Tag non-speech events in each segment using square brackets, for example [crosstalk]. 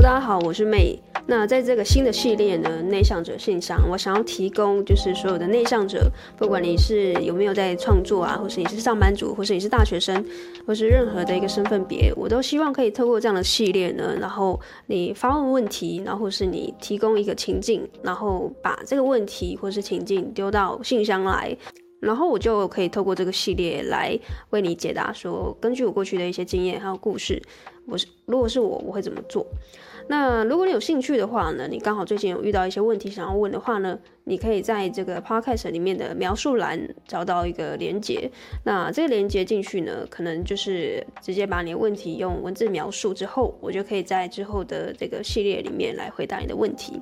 大家好，我是 May。那在这个新的系列呢，内向者信箱，我想要提供就是所有的内向者，不管你是有没有在创作啊，或是你是上班族，或是你是大学生，或是任何的一个身份别，我都希望可以透过这样的系列呢，然后你发问问题，然后或是你提供一个情境，然后把这个问题或是情境丢到信箱来。然后我就可以透过这个系列来为你解答，说根据我过去的一些经验还有故事，我是如果是我，我会怎么做？那如果你有兴趣的话呢，你刚好最近有遇到一些问题想要问的话呢，你可以在这个 podcast 里面的描述栏找到一个连接。那这个连接进去呢，可能就是直接把你的问题用文字描述之后，我就可以在之后的这个系列里面来回答你的问题。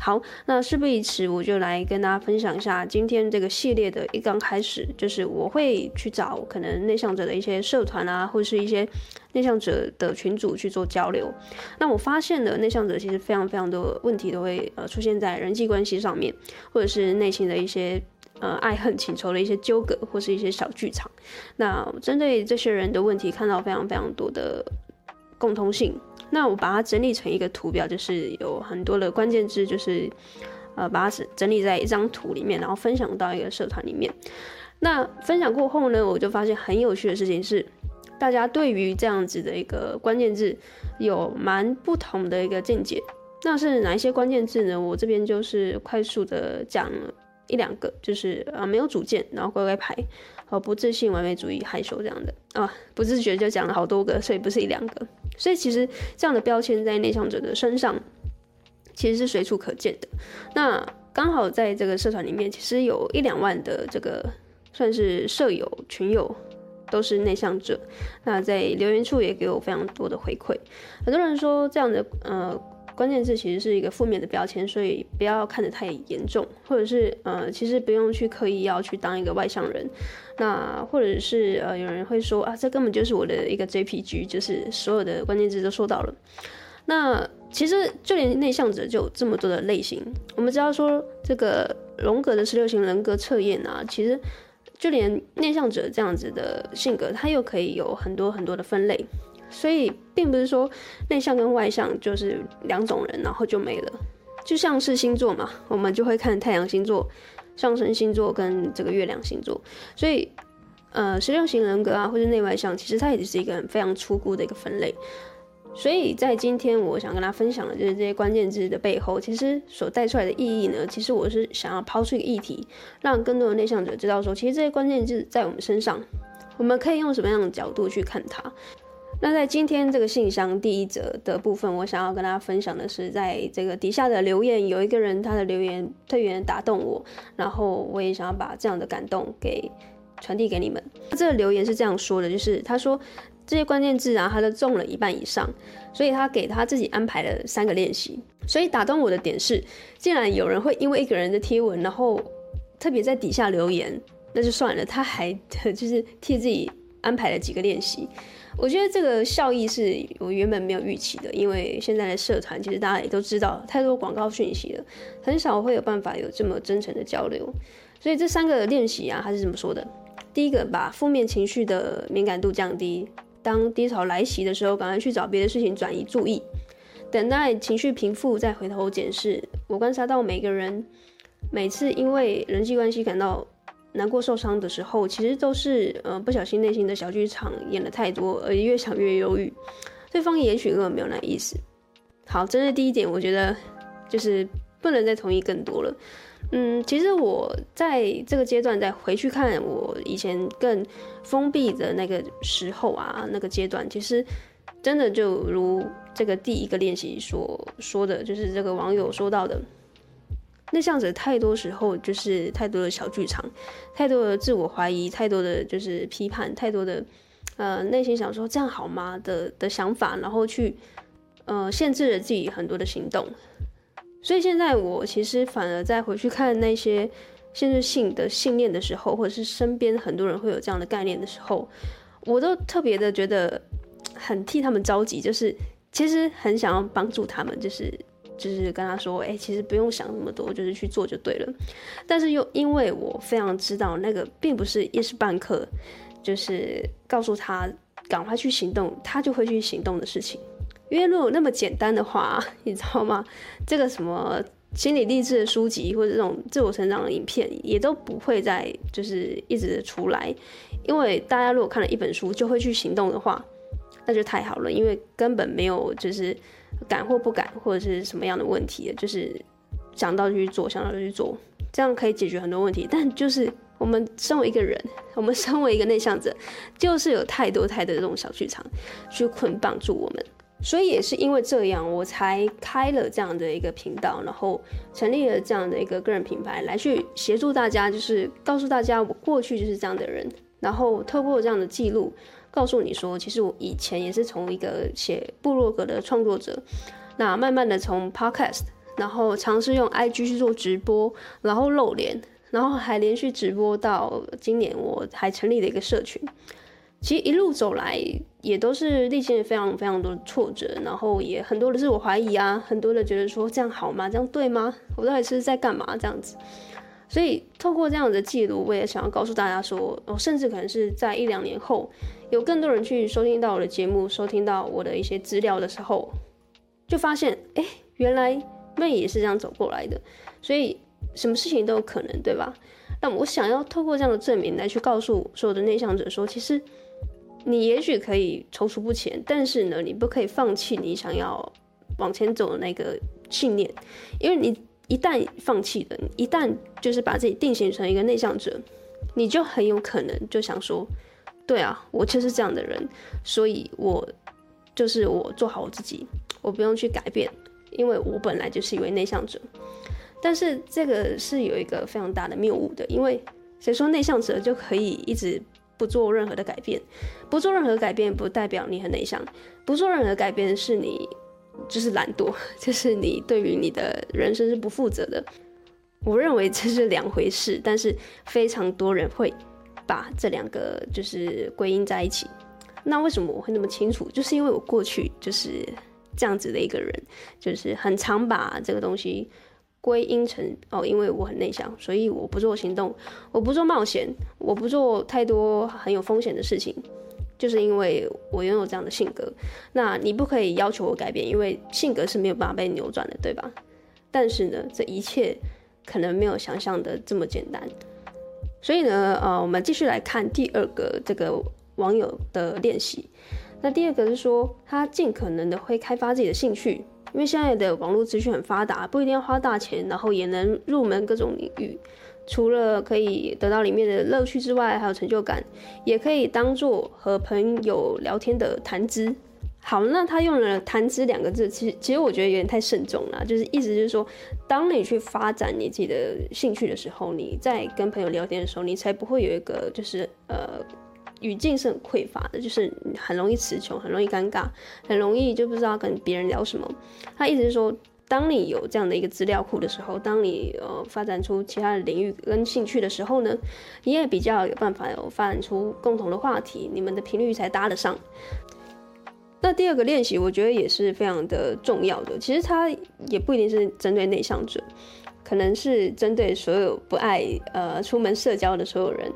好，那事不宜迟，我就来跟大家分享一下今天这个系列的一刚开始，就是我会去找可能内向者的一些社团啊，或是一些内向者的群组去做交流。那我发现的内向者其实非常非常多问题都会呃出现在人际关系上面，或者是内心的一些呃爱恨情仇的一些纠葛，或是一些小剧场。那针对这些人的问题，看到非常非常多的共通性。那我把它整理成一个图表，就是有很多的关键字，就是呃把它整整理在一张图里面，然后分享到一个社团里面。那分享过后呢，我就发现很有趣的事情是，大家对于这样子的一个关键字有蛮不同的一个见解。那是哪一些关键字呢？我这边就是快速的讲一两个，就是啊没有主见，然后乖乖牌，和不自信、完美主义、害羞这样的啊，不自觉就讲了好多个，所以不是一两个。所以其实这样的标签在内向者的身上其实是随处可见的。那刚好在这个社团里面，其实有一两万的这个算是舍友群友都是内向者。那在留言处也给我非常多的回馈，很多人说这样的呃。关键字其实是一个负面的标签，所以不要看得太严重，或者是呃，其实不用去刻意要去当一个外向人。那或者是呃，有人会说啊，这根本就是我的一个 JPG，就是所有的关键字都说到了。那其实就连内向者就有这么多的类型。我们知道说这个荣格的十六型人格测验啊，其实就连内向者这样子的性格，它又可以有很多很多的分类。所以并不是说内向跟外向就是两种人，然后就没了。就像是星座嘛，我们就会看太阳星座、上升星座跟这个月亮星座。所以，呃，十六型人格啊，或者内外向，其实它也是一个非常粗估的一个分类。所以在今天，我想跟大家分享的就是这些关键字的背后，其实所带出来的意义呢，其实我是想要抛出一个议题，让更多的内向者知道说，其实这些关键字在我们身上，我们可以用什么样的角度去看它。那在今天这个信箱第一则的部分，我想要跟大家分享的是，在这个底下的留言，有一个人他的留言特别打动我，然后我也想要把这样的感动给传递给你们。这个留言是这样说的，就是他说 [laughs] 这些关键字啊，他都中了一半以上，所以他给他自己安排了三个练习。所以打动我的点是，既然有人会因为一个人的贴文，然后特别在底下留言，那就算了，他还 [laughs] 就是替自己安排了几个练习。我觉得这个效益是我原本没有预期的，因为现在的社团其实大家也都知道太多广告讯息了，很少会有办法有这么真诚的交流。所以这三个练习啊，他是怎么说的？第一个，把负面情绪的敏感度降低，当低潮来袭的时候，赶快去找别的事情转移注意，等待情绪平复再回头检视。我观察到每个人每次因为人际关系感到难过、受伤的时候，其实都是呃不小心内心的小剧场演了太多，而越想越忧郁。对方也许根本没有那意思。好，针对第一点，我觉得就是不能再同意更多了。嗯，其实我在这个阶段再回去看我以前更封闭的那个时候啊，那个阶段，其实真的就如这个第一个练习所说的就是这个网友说到的。内向者太多时候就是太多的小剧场，太多的自我怀疑，太多的就是批判，太多的呃内心想说这样好吗的的想法，然后去呃限制了自己很多的行动。所以现在我其实反而在回去看那些限制性的信念的时候，或者是身边很多人会有这样的概念的时候，我都特别的觉得很替他们着急，就是其实很想要帮助他们，就是。就是跟他说，哎、其实不用想那么多，就是去做就对了。但是又因为我非常知道那个并不是一时半刻，就是告诉他赶快去行动，他就会去行动的事情。因为如果那么简单的话，[laughs] 你知道吗？这个什么心理励志的书籍或者这种自我成长的影片，也都不会再就是一直出来。因为大家如果看了一本书就会去行动的话，那就太好了。因为根本没有就是敢或不敢或者是什么样的问题，就是想到就去做，想到就去做，这样可以解决很多问题。但就是我们身为一个人，[laughs] 我们身为一个内向者，就是有太多太多的这种小剧场去捆绑住我们。所以也是因为这样，我才开了这样的一个频道，然后成立了这样的一个个人品牌，来去协助大家，就是告诉大家我过去就是这样的人，然后透过这样的记录，告诉你说，其实我以前也是从一个写部落格的创作者，那慢慢的从 Podcast，然后尝试用 IG 去做直播，然后露脸，然后还连续直播到今年，我还成立了一个社群。其实一路走来，也都是历经了非常非常多的挫折，然后也很多的自我怀疑啊，很多的觉得说这样好吗？这样对吗？我到底是在干嘛？这样子，所以透过这样的记录，我也想要告诉大家说，我甚至可能是在一两年后，有更多人去收听到我的节目，收听到我的一些资料的时候，就发现，哎，原来妹也是这样走过来的，所以什么事情都有可能，对吧？那我想要透过这样的证明来去告诉所有的内向者说，其实。你也许可以踌躇不前，但是呢，你不可以放弃你想要往前走的那个信念，因为你一旦放弃了，一旦就是把自己定型成一个内向者，你就很有可能就想说，对啊，我就是这样的人，所以我就是我做好我自己，我不用去改变，因为我本来就是一位内向者。但是这个是有一个非常大的谬误的，因为谁说内向者就可以一直不做任何的改变，不做任何改变不代表你很内向，不做任何改变是你就是懒惰，[laughs] 就是你对于你的人生是不负责的。我认为这是两回事，但是非常多人会把这两个就是归因在一起。那为什么我会那么清楚？就是因为我过去就是这样子的一个人，就是很常把这个东西。归因成哦，因为我很内向，所以我不做行动，我不做冒险，我不做太多很有风险的事情，就是因为我拥有这样的性格。那你不可以要求我改变，因为性格是没有办法被扭转的，对吧？但是呢，这一切可能没有想象的这么简单。所以呢，呃，我们继续来看第二个这个网友的练习。那第二个是说，他尽可能的会开发自己的兴趣。因为现在的网络资讯很发达，不一定要花大钱，然后也能入门各种领域。除了可以得到里面的乐趣之外，还有成就感，也可以当做和朋友聊天的谈资。好，那他用了“谈资”两个字，其实其实我觉得有点太慎重了，就是意思就是说，当你去发展你自己的兴趣的时候，你在跟朋友聊天的时候，你才不会有一个就是呃。语境是很匮乏的，就是很容易词穷，很容易尴尬，很容易就不知道跟别人聊什么。他意思是说，当你有这样的一个资料库的时候，当你呃发展出其他的领域跟兴趣的时候呢，你也比较有办法有发展出共同的话题，你们的频率才搭得上。那第二个练习，我觉得也是非常的重要的。其实它也不一定是针对内向者，可能是针对所有不爱呃出门社交的所有人。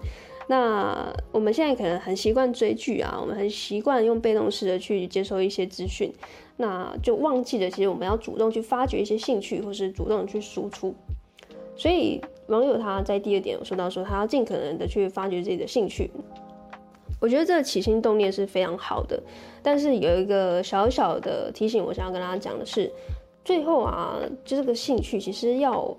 那我们现在可能很习惯追剧啊，我们很习惯用被动式的去接收一些资讯，那就忘记了其实我们要主动去发掘一些兴趣，或是主动去输出。所以网友他在第二点有说到说，他要尽可能的去发掘自己的兴趣。我觉得这个起心动念是非常好的，但是有一个小小的提醒，我想要跟大家讲的是，最后啊，就这个兴趣其实要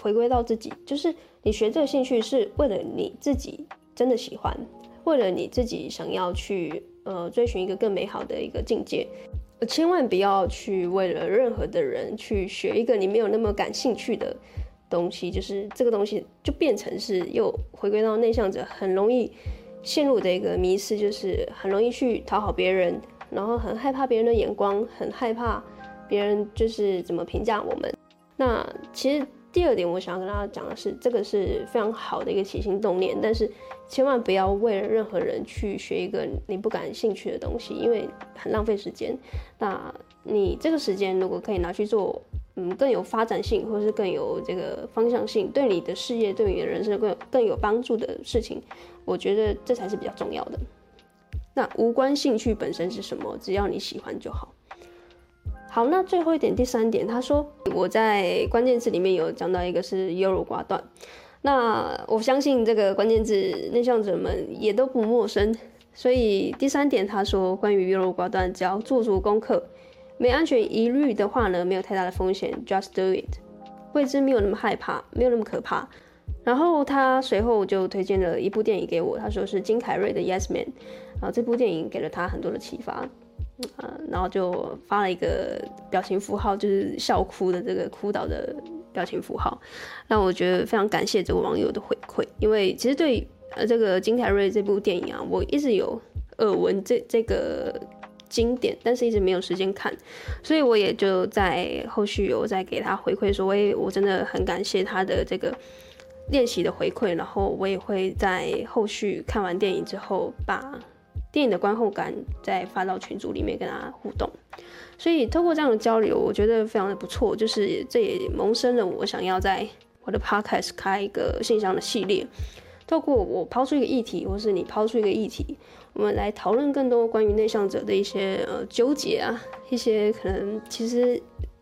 回归到自己，就是你学这个兴趣是为了你自己。真的喜欢，为了你自己想要去呃追寻一个更美好的一个境界，千万不要去为了任何的人去学一个你没有那么感兴趣的东西，就是这个东西就变成是又回归到内向者很容易陷入的一个迷失，就是很容易去讨好别人，然后很害怕别人的眼光，很害怕别人就是怎么评价我们。那其实。第二点，我想要跟大家讲的是，这个是非常好的一个起心动念，但是千万不要为了任何人去学一个你不感兴趣的东西，因为很浪费时间。那你这个时间如果可以拿去做，嗯，更有发展性，或是更有这个方向性，对你的事业、对你的人生更有更有帮助的事情，我觉得这才是比较重要的。那无关兴趣本身是什么，只要你喜欢就好。好，那最后一点，第三点，他说我在关键字里面有讲到一个是优柔寡断，那我相信这个关键字内向者们也都不陌生，所以第三点他说关于优柔寡断，只要做足功课，没安全疑虑的话呢，没有太大的风险，just do it，未知没有那么害怕，没有那么可怕。然后他随后就推荐了一部电影给我，他说是金凯瑞的 Yes Man，然后这部电影给了他很多的启发。呃，然后就发了一个表情符号，就是笑哭的这个哭倒的表情符号，让我觉得非常感谢这个网友的回馈。因为其实对呃这个金凯瑞这部电影啊，我一直有耳闻这这个经典，但是一直没有时间看，所以我也就在后续有再给他回馈说，我我真的很感谢他的这个练习的回馈，然后我也会在后续看完电影之后把。电影的观后感再发到群组里面跟大家互动，所以透过这样的交流，我觉得非常的不错。就是这也萌生了我想要在我的 podcast 开一个信箱的系列，透过我抛出一个议题，或是你抛出一个议题，我们来讨论更多关于内向者的一些呃纠结啊，一些可能其实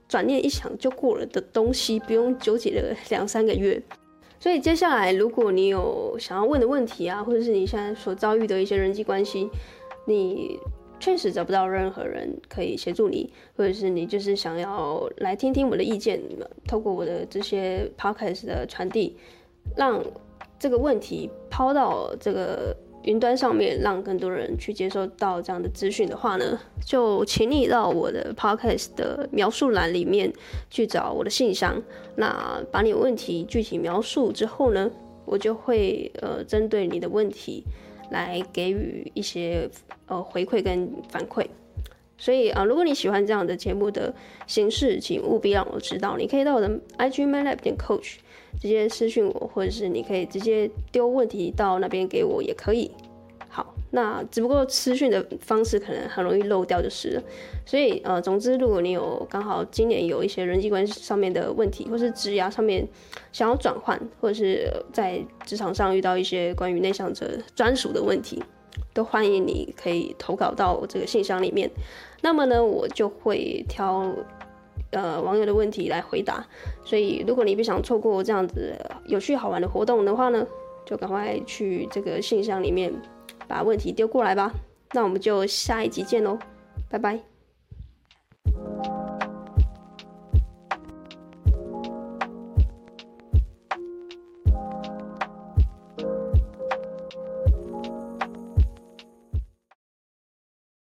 转念一想就过了的东西，不用纠结了两三个月。所以接下来，如果你有想要问的问题啊，或者是你现在所遭遇的一些人际关系，你确实找不到任何人可以协助你，或者是你就是想要来听听我的意见，透过我的这些 podcast 的传递，让这个问题抛到这个。云端上面让更多人去接收到这样的资讯的话呢，就请你到我的 podcast 的描述栏里面去找我的信箱。那把你问题具体描述之后呢，我就会呃针对你的问题来给予一些呃回馈跟反馈。所以啊、如果你喜欢这样的节目的形式，请务必让我知道。你可以到我的 IG MyLab 点 Coach。直接私讯我，或者是你可以直接丢问题到那边给我也可以。好，那只不过私讯的方式可能很容易漏掉就是了。所以呃，总之如果你有刚好今年有一些人际关系上面的问题，或是职涯上面想要转换，或者是在职场上遇到一些关于内向者专属的问题，都欢迎你可以投稿到这个信箱里面。那么呢，我就会挑。呃，网友的问题来回答，所以如果你不想错过这样子有趣好玩的活动的话呢，就赶快去这个信箱里面把问题丢过来吧。那我们就下一集见喽，拜拜。